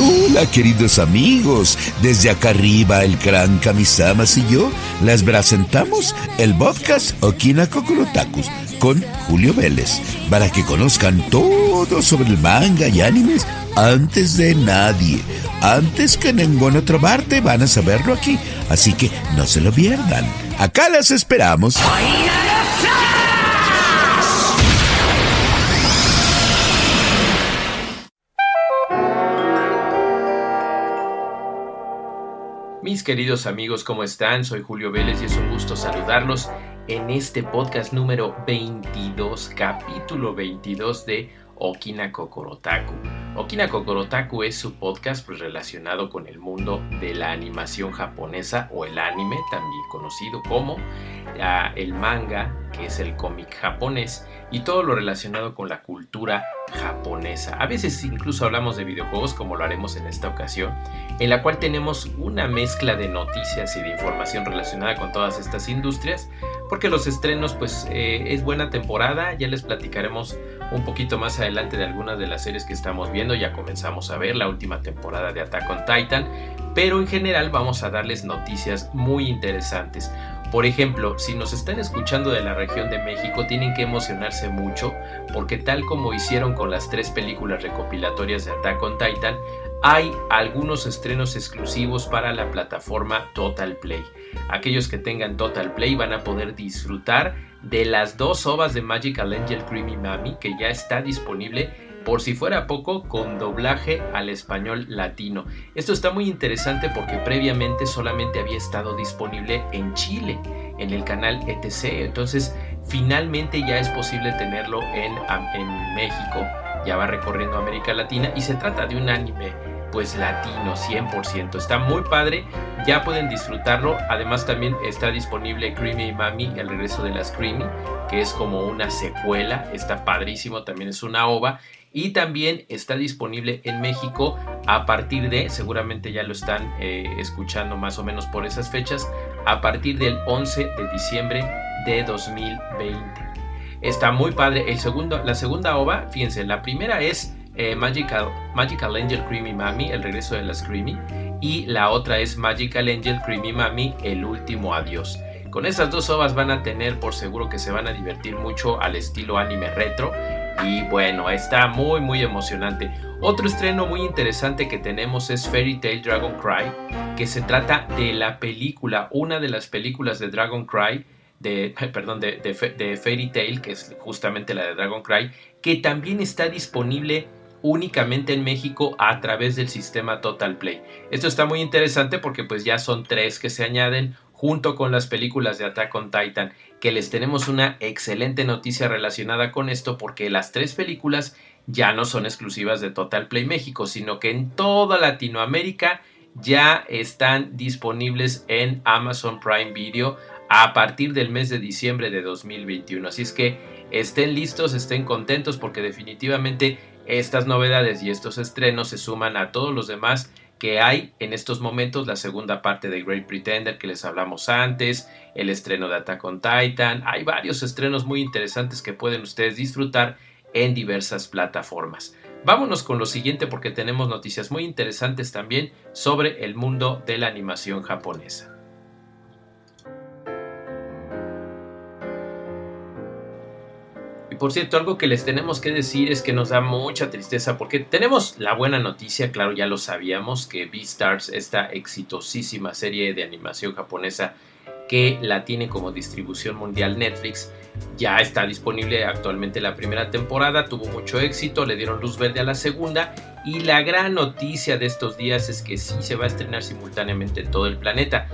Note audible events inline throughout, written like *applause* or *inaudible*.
Hola, queridos amigos. Desde acá arriba, el gran Kamisamas y yo les presentamos el podcast Okina Kokorotakus con Julio Vélez para que conozcan todo sobre el manga y animes antes de nadie. Antes que en ninguna otra parte van a saberlo aquí. Así que no se lo pierdan. Acá las esperamos. Mis queridos amigos, ¿cómo están? Soy Julio Vélez y es un gusto saludarlos en este podcast número 22, capítulo 22 de Okina Kokorotaku. Okina Kokorotaku es su podcast pues, relacionado con el mundo de la animación japonesa o el anime, también conocido como ah, el manga, que es el cómic japonés, y todo lo relacionado con la cultura japonesa. A veces incluso hablamos de videojuegos, como lo haremos en esta ocasión, en la cual tenemos una mezcla de noticias y de información relacionada con todas estas industrias, porque los estrenos pues eh, es buena temporada, ya les platicaremos un poquito más adelante de algunas de las series que estamos viendo, ya comenzamos a ver la última temporada de Attack on Titan, pero en general vamos a darles noticias muy interesantes. Por ejemplo, si nos están escuchando de la región de México, tienen que emocionarse mucho porque tal como hicieron con las tres películas recopilatorias de Attack on Titan, hay algunos estrenos exclusivos para la plataforma Total Play. Aquellos que tengan Total Play van a poder disfrutar de las dos ovas de Magical Angel Creamy Mami que ya está disponible por si fuera poco, con doblaje al español latino. Esto está muy interesante porque previamente solamente había estado disponible en Chile, en el canal ETC. Entonces, finalmente ya es posible tenerlo en, en México. Ya va recorriendo América Latina y se trata de un anime pues latino 100%. Está muy padre, ya pueden disfrutarlo. Además también está disponible Creamy Mami, el regreso de las Creamy, que es como una secuela, está padrísimo, también es una ova y también está disponible en México a partir de, seguramente ya lo están eh, escuchando más o menos por esas fechas, a partir del 11 de diciembre de 2020. Está muy padre. El segundo, la segunda ova, fíjense, la primera es eh, Magical, Magical Angel Creamy Mami, el regreso de las Creamy, y la otra es Magical Angel Creamy Mami, el último adiós. Con estas dos ovas van a tener por seguro que se van a divertir mucho al estilo anime retro y bueno, está muy muy emocionante. Otro estreno muy interesante que tenemos es Fairy Tail Dragon Cry, que se trata de la película, una de las películas de Dragon Cry, de, *laughs* perdón, de, de, Fairy Tail, que es justamente la de Dragon Cry, que también está disponible únicamente en México a través del sistema Total Play. Esto está muy interesante porque pues ya son tres que se añaden junto con las películas de Attack on Titan, que les tenemos una excelente noticia relacionada con esto porque las tres películas ya no son exclusivas de Total Play México, sino que en toda Latinoamérica ya están disponibles en Amazon Prime Video a partir del mes de diciembre de 2021. Así es que estén listos, estén contentos porque definitivamente estas novedades y estos estrenos se suman a todos los demás que hay en estos momentos la segunda parte de Great Pretender que les hablamos antes, el estreno de Attack on Titan, hay varios estrenos muy interesantes que pueden ustedes disfrutar en diversas plataformas. Vámonos con lo siguiente porque tenemos noticias muy interesantes también sobre el mundo de la animación japonesa. Por cierto, algo que les tenemos que decir es que nos da mucha tristeza porque tenemos la buena noticia, claro, ya lo sabíamos, que Beastars, esta exitosísima serie de animación japonesa que la tiene como distribución mundial Netflix, ya está disponible actualmente la primera temporada, tuvo mucho éxito, le dieron luz verde a la segunda y la gran noticia de estos días es que sí se va a estrenar simultáneamente en todo el planeta.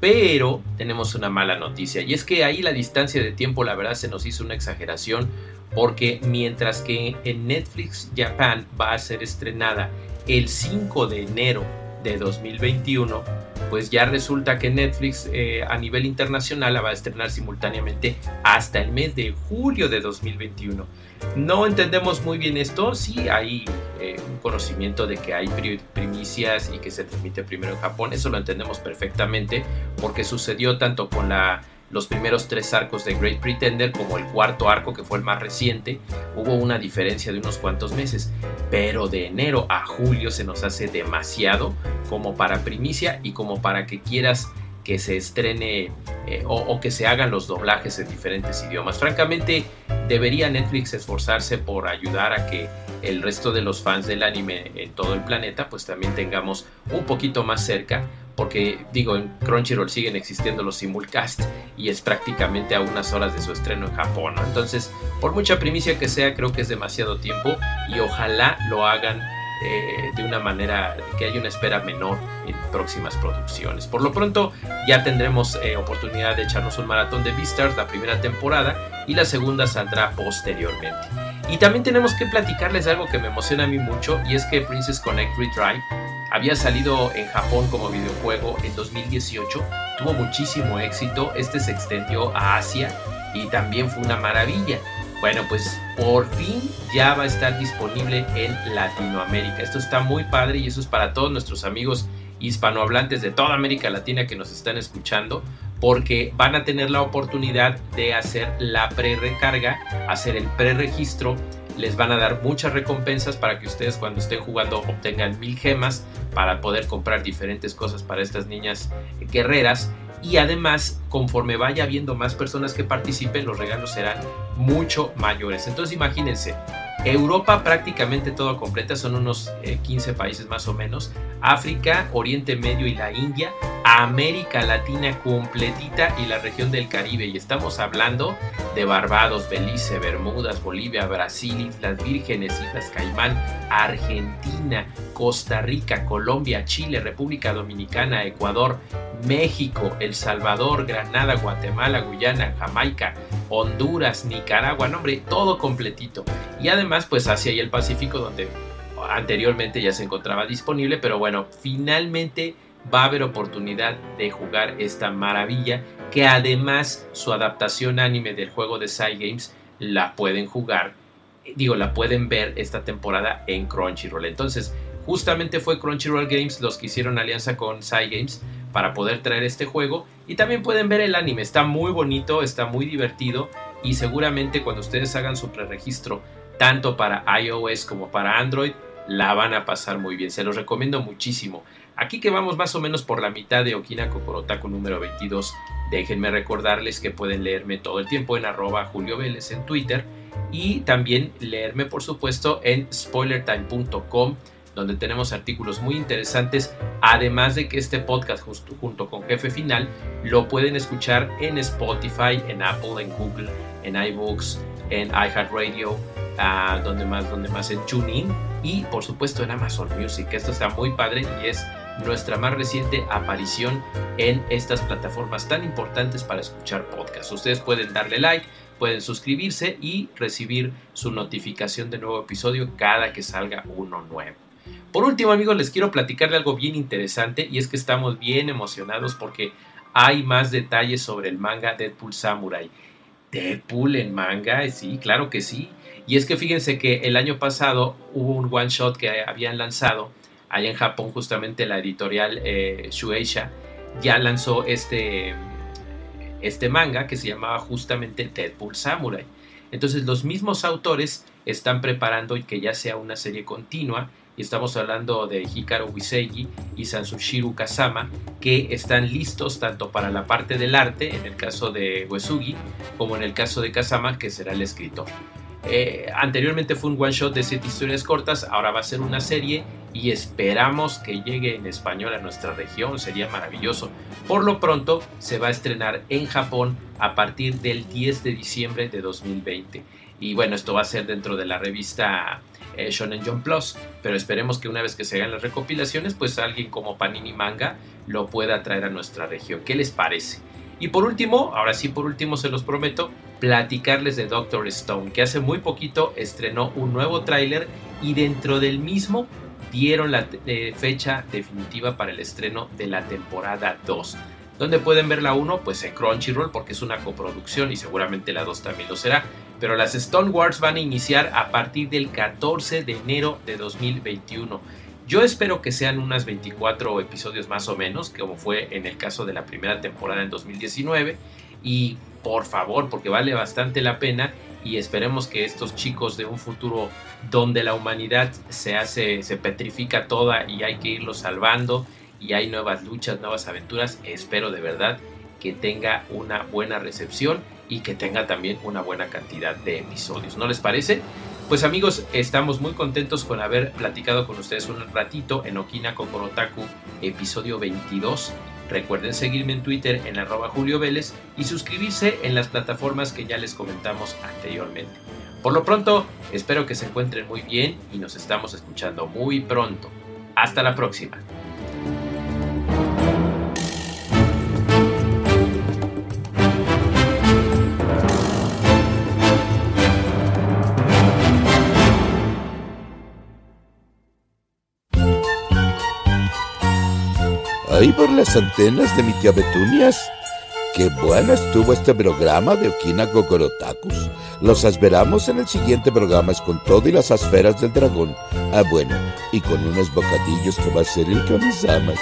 Pero tenemos una mala noticia y es que ahí la distancia de tiempo la verdad se nos hizo una exageración porque mientras que en Netflix Japan va a ser estrenada el 5 de enero de 2021, pues ya resulta que Netflix eh, a nivel internacional la va a estrenar simultáneamente hasta el mes de julio de 2021. No entendemos muy bien esto, sí hay eh, un conocimiento de que hay primicias y que se transmite primero en Japón, eso lo entendemos perfectamente porque sucedió tanto con la los primeros tres arcos de Great Pretender como el cuarto arco que fue el más reciente, hubo una diferencia de unos cuantos meses, pero de enero a julio se nos hace demasiado como para primicia y como para que quieras que se estrene eh, o, que se hagan los doblajes en diferentes idiomas. Francamente, debería Netflix esforzarse por ayudar a que el resto de los fans del anime en todo el planeta pues también tengamos un poquito más cerca porque digo, en Crunchyroll siguen existiendo los simulcast y es prácticamente a unas horas de su estreno en Japón. Entonces, por mucha primicia que sea, creo que es demasiado tiempo y ojalá lo hagan eh, de una manera que haya una espera menor en próximas producciones. Por lo pronto, ya tendremos eh, oportunidad de echarnos un maratón de Beastars la primera temporada y la segunda saldrá posteriormente. Y también tenemos que platicarles algo que me emociona a mí mucho y es que Princess Connect Retry había salido en Japón como videojuego en 2018, tuvo muchísimo éxito, este se extendió a Asia y también fue una maravilla. Bueno, pues por fin ya va a estar disponible en Latinoamérica. Esto está muy padre y eso es para todos nuestros amigos hispanohablantes de toda América Latina que nos están escuchando, porque van a tener la oportunidad de hacer la pre-recarga, hacer el pre-registro les van a dar muchas recompensas para que ustedes cuando estén jugando obtengan mil gemas para poder comprar diferentes cosas para estas niñas guerreras y además conforme vaya habiendo más personas que participen los regalos serán mucho mayores entonces imagínense Europa prácticamente todo completa, son unos 15 eh, países más o menos. África, Oriente Medio y la India. América Latina completita y la región del Caribe. Y estamos hablando de Barbados, Belice, Bermudas, Bolivia, Brasil, Islas Vírgenes, Islas Caimán, Argentina, Costa Rica, Colombia, Chile, República Dominicana, Ecuador, México, El Salvador, Granada, Guatemala, Guyana, Jamaica, Honduras, Nicaragua, nombre, todo completito. Y además, pues y el Pacífico, donde anteriormente ya se encontraba disponible, pero bueno, finalmente va a haber oportunidad de jugar esta maravilla, que además su adaptación anime del juego de Games la pueden jugar, digo, la pueden ver esta temporada en Crunchyroll. Entonces, justamente fue Crunchyroll Games los que hicieron alianza con Games para poder traer este juego y también pueden ver el anime, está muy bonito, está muy divertido y seguramente cuando ustedes hagan su preregistro tanto para iOS como para Android la van a pasar muy bien, se los recomiendo muchísimo. Aquí que vamos más o menos por la mitad de Okina Kokorotaku número 22, déjenme recordarles que pueden leerme todo el tiempo en arroba Julio Vélez en Twitter y también leerme por supuesto en spoilertime.com donde tenemos artículos muy interesantes, además de que este podcast junto con Jefe Final lo pueden escuchar en Spotify, en Apple, en Google, en iBooks, en iHeartRadio, uh, donde más, donde más en TuneIn y por supuesto en Amazon Music. Esto está muy padre y es nuestra más reciente aparición en estas plataformas tan importantes para escuchar podcasts. Ustedes pueden darle like, pueden suscribirse y recibir su notificación de nuevo episodio cada que salga uno nuevo. Por último, amigos, les quiero platicar de algo bien interesante y es que estamos bien emocionados porque hay más detalles sobre el manga Deadpool Samurai. Deadpool en manga, sí, claro que sí. Y es que fíjense que el año pasado hubo un one shot que habían lanzado allá en Japón, justamente la editorial eh, Shueisha ya lanzó este, este manga que se llamaba justamente Deadpool Samurai. Entonces los mismos autores están preparando que ya sea una serie continua y estamos hablando de Hikaru Wisegi y Sansushiru Kazama, que están listos tanto para la parte del arte, en el caso de Uesugi, como en el caso de Kazama, que será el escritor. Eh, anteriormente fue un one shot de 7 historias cortas, ahora va a ser una serie y esperamos que llegue en español a nuestra región, sería maravilloso. Por lo pronto se va a estrenar en Japón a partir del 10 de diciembre de 2020. Y bueno, esto va a ser dentro de la revista eh, Shonen Jump Plus, pero esperemos que una vez que se hagan las recopilaciones, pues alguien como Panini Manga lo pueda traer a nuestra región. ¿Qué les parece? Y por último, ahora sí por último se los prometo, platicarles de Doctor Stone, que hace muy poquito estrenó un nuevo tráiler y dentro del mismo dieron la eh, fecha definitiva para el estreno de la temporada 2. ¿Dónde pueden ver la 1? Pues en Crunchyroll porque es una coproducción y seguramente la 2 también lo será. Pero las Stone Wars van a iniciar a partir del 14 de enero de 2021. Yo espero que sean unas 24 episodios más o menos, como fue en el caso de la primera temporada en 2019. y por favor, porque vale bastante la pena y esperemos que estos chicos de un futuro donde la humanidad se hace, se petrifica toda y hay que irlos salvando y hay nuevas luchas, nuevas aventuras, espero de verdad que tenga una buena recepción y que tenga también una buena cantidad de episodios. ¿No les parece? Pues amigos, estamos muy contentos con haber platicado con ustedes un ratito en Okina Kokorotaku, episodio 22 Recuerden seguirme en Twitter en arroba Julio Vélez y suscribirse en las plataformas que ya les comentamos anteriormente. Por lo pronto, espero que se encuentren muy bien y nos estamos escuchando muy pronto. Hasta la próxima. Por las antenas de mi tía Betunias. Qué bueno estuvo este programa de Okina Gogorotakus. Los esperamos en el siguiente programa es con todo y las esferas del dragón. Ah, bueno, y con unos bocadillos que va a ser el Kamisamas.